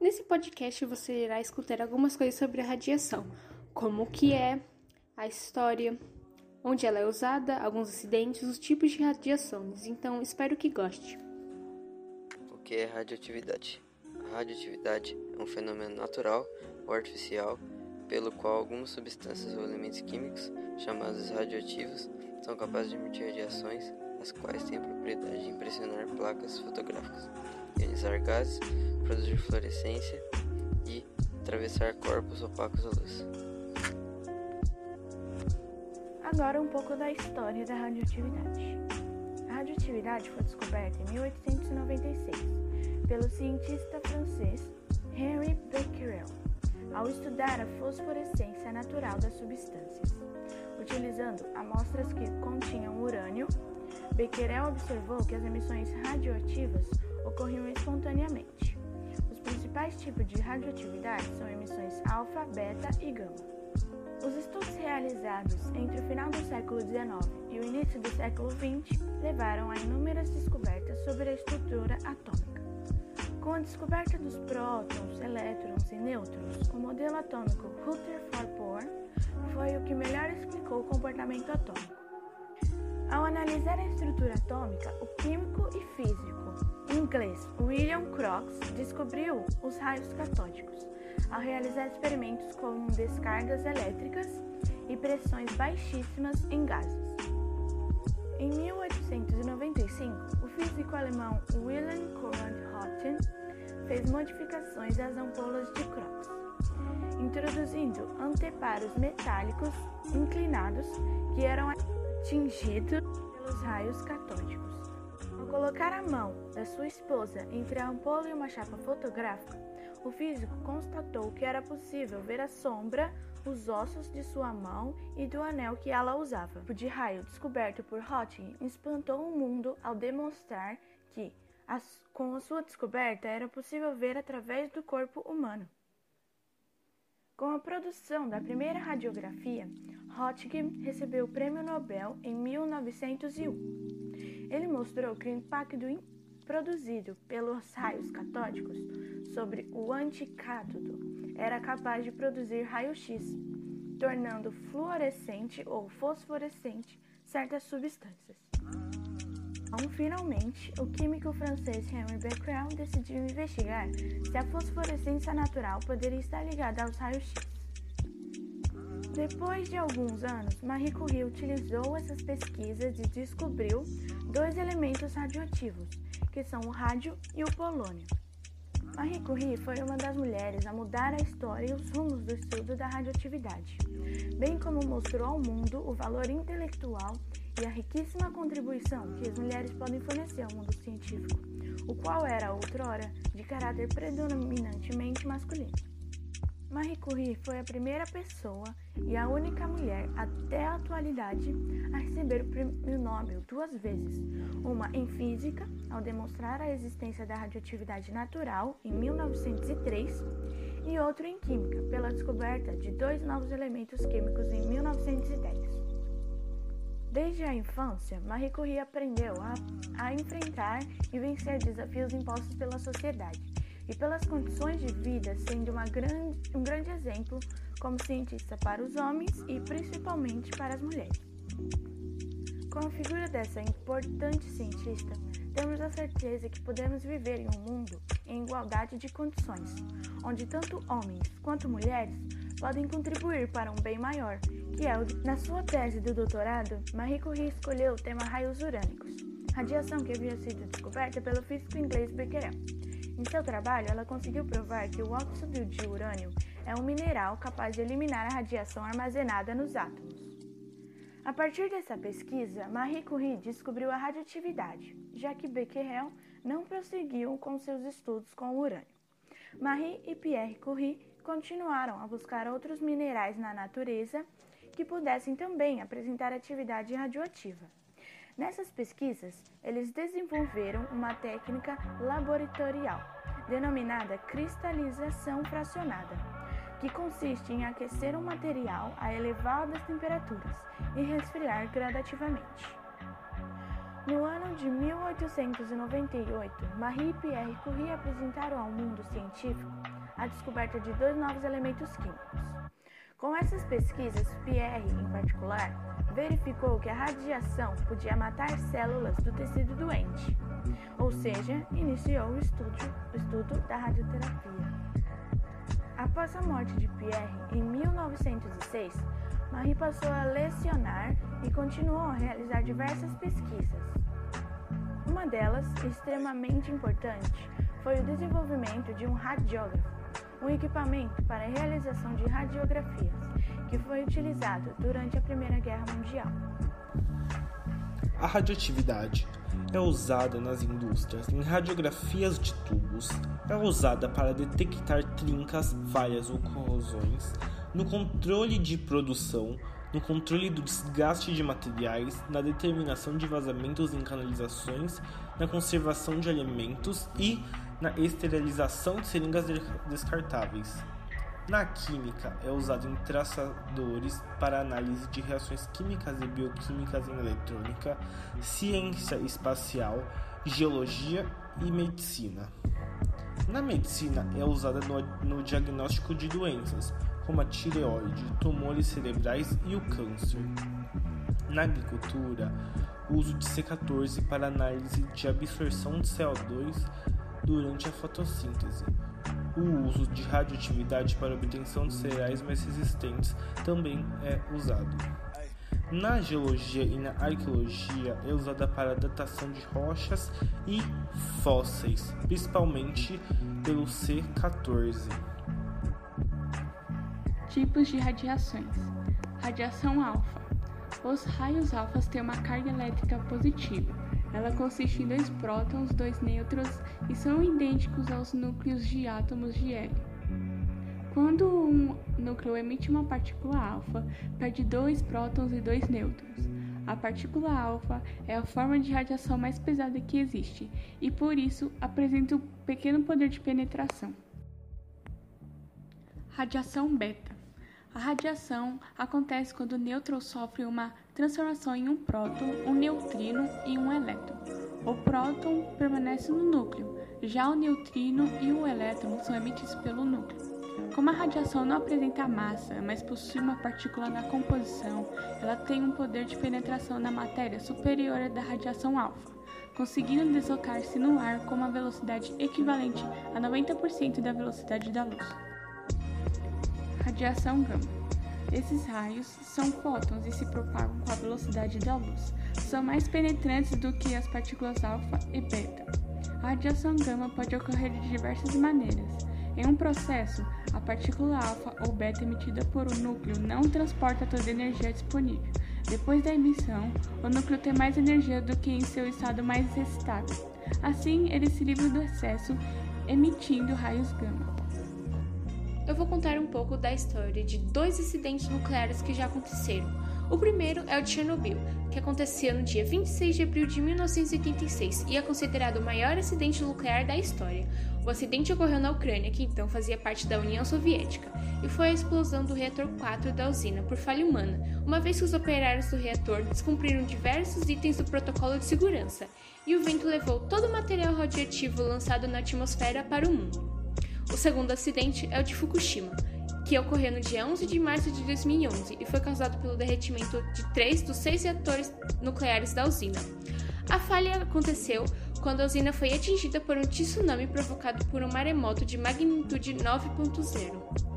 Nesse podcast você irá escutar algumas coisas sobre a radiação, como o que é, a história, onde ela é usada, alguns acidentes, os tipos de radiações. Então, espero que goste. O que é radioatividade? A radioatividade é um fenômeno natural ou artificial pelo qual algumas substâncias ou elementos químicos, chamados radioativos, são capazes de emitir radiações, as quais têm a propriedade de impressionar placas fotográficas, ionizar gases, produzir fluorescência e atravessar corpos opacos à luz. Agora um pouco da história da radioatividade. A radioatividade foi descoberta em 1896 pelo cientista francês Henri Becquerel, ao estudar a fosforescência natural das substâncias. Utilizando amostras que continham urânio, Becquerel observou que as emissões radioativas ocorriam espontaneamente. Os principais tipos de radioatividade são emissões alfa, beta e gama. Os estudos realizados entre o final do século XIX e o início do século XX levaram a inúmeras descobertas sobre a estrutura atômica. Com a descoberta dos prótons, elétrons e nêutrons, o modelo atômico Rutherford-Bohr foi o que melhor explicou o comportamento atômico. Ao analisar a estrutura atômica, o químico e físico inglês William Crookes descobriu os raios catódicos ao realizar experimentos com descargas elétricas e pressões baixíssimas em gases. Em 1895, o físico alemão Wilhelm Conrad Roentgen fez modificações às ampolas de Crookes, introduzindo anteparos metálicos inclinados que eram atingidos pelos raios catódicos. Ao colocar a mão da sua esposa entre a ampola e uma chapa fotográfica, o físico constatou que era possível ver a sombra, os ossos de sua mão e do anel que ela usava. O de raio descoberto por Roentgen espantou o mundo ao demonstrar que, com a sua descoberta, era possível ver através do corpo humano. Com a produção da primeira radiografia, Roentgen recebeu o Prêmio Nobel em 1901. Ele mostrou que o impacto produzido pelos raios catódicos sobre o anticátodo era capaz de produzir raio-x, tornando fluorescente ou fosforescente certas substâncias. Então, finalmente, o químico francês Henri Becquerel decidiu investigar se a fosforescência natural poderia estar ligada aos raios-x. Depois de alguns anos, Marie Curie utilizou essas pesquisas e descobriu dois elementos radioativos, que são o rádio e o polônio. Marie Curie foi uma das mulheres a mudar a história e os rumos do estudo da radioatividade, bem como mostrou ao mundo o valor intelectual e a riquíssima contribuição que as mulheres podem fornecer ao mundo científico, o qual era outrora de caráter predominantemente masculino. Marie Curie foi a primeira pessoa e a única mulher até a atualidade a receber o prêmio Nobel duas vezes, uma em física, ao demonstrar a existência da radioatividade natural em 1903, e outro em química, pela descoberta de dois novos elementos químicos em 1910. Desde a infância, Marie Curie aprendeu a, a enfrentar e vencer desafios impostos pela sociedade e pelas condições de vida, sendo grande, um grande exemplo como cientista para os homens e principalmente para as mulheres. Com a figura dessa importante cientista, temos a certeza que podemos viver em um mundo em igualdade de condições, onde tanto homens quanto mulheres podem contribuir para um bem maior, que é o de... Na sua tese do doutorado, Marie Curie escolheu o tema raios urânicos, radiação que havia sido descoberta pelo físico inglês Becquerel. Em seu trabalho, ela conseguiu provar que o óxido de urânio é um mineral capaz de eliminar a radiação armazenada nos átomos. A partir dessa pesquisa, Marie Curie descobriu a radioatividade, já que Becquerel não prosseguiu com seus estudos com o urânio. Marie e Pierre Curie continuaram a buscar outros minerais na natureza que pudessem também apresentar atividade radioativa. Nessas pesquisas, eles desenvolveram uma técnica laboratorial denominada cristalização fracionada, que consiste em aquecer um material a elevadas temperaturas e resfriar gradativamente. No ano de 1898, Marie Pierre Curie apresentaram ao mundo científico a descoberta de dois novos elementos químicos. Com essas pesquisas, Pierre, em particular, verificou que a radiação podia matar células do tecido doente, ou seja, iniciou o estudo, o estudo da radioterapia. Após a morte de Pierre, em 1906, Marie passou a lecionar e continuou a realizar diversas pesquisas. Uma delas, extremamente importante, foi o desenvolvimento de um radiógrafo, um equipamento para a realização de radiografias, que foi utilizado durante a Primeira Guerra Mundial. A radioatividade é usada nas indústrias em radiografias de tubos, é usada para detectar trincas, falhas ou corrosões, no controle de produção, no controle do desgaste de materiais, na determinação de vazamentos em canalizações, na conservação de alimentos e na esterilização de seringas descartáveis. Na química, é usado em traçadores para análise de reações químicas e bioquímicas em eletrônica, ciência espacial, geologia e medicina. Na medicina, é usada no, no diagnóstico de doenças, como a tireoide, tumores cerebrais e o câncer. Na agricultura, o uso de C14 para análise de absorção de CO2 durante a fotossíntese. O uso de radioatividade para obtenção de cereais mais resistentes também é usado. Na geologia e na arqueologia é usada para datação de rochas e fósseis, principalmente pelo C14. Tipos de radiações: Radiação alfa. Os raios alfas têm uma carga elétrica positiva. Ela consiste em dois prótons, dois nêutrons e são idênticos aos núcleos de átomos de hélio. Quando um núcleo emite uma partícula alfa, perde dois prótons e dois nêutrons. A partícula alfa é a forma de radiação mais pesada que existe e por isso apresenta um pequeno poder de penetração. Radiação beta. A radiação acontece quando o nêutron sofre uma transformação em um próton, um neutrino e um elétron. O próton permanece no núcleo, já o neutrino e o elétron são emitidos pelo núcleo. Como a radiação não apresenta massa, mas possui uma partícula na composição, ela tem um poder de penetração na matéria superior à da radiação alfa, conseguindo deslocar-se no ar com uma velocidade equivalente a 90% da velocidade da luz. Radiação gama. Esses raios são fótons e se propagam com a velocidade da luz. São mais penetrantes do que as partículas alfa e beta. A radiação gama pode ocorrer de diversas maneiras. Em um processo, a partícula alfa ou beta emitida por um núcleo não transporta toda a energia disponível. Depois da emissão, o núcleo tem mais energia do que em seu estado mais excitado. Assim, ele se livra do excesso, emitindo raios gama eu vou contar um pouco da história de dois acidentes nucleares que já aconteceram. O primeiro é o de Chernobyl, que aconteceu no dia 26 de abril de 1986 e é considerado o maior acidente nuclear da história. O acidente ocorreu na Ucrânia, que então fazia parte da União Soviética, e foi a explosão do reator 4 da usina por falha humana, uma vez que os operários do reator descumpriram diversos itens do protocolo de segurança, e o vento levou todo o material radioativo lançado na atmosfera para o mundo. O segundo acidente é o de Fukushima, que ocorreu no dia 11 de março de 2011 e foi causado pelo derretimento de três dos seis reatores nucleares da usina. A falha aconteceu quando a usina foi atingida por um tsunami provocado por um maremoto de magnitude 9.0.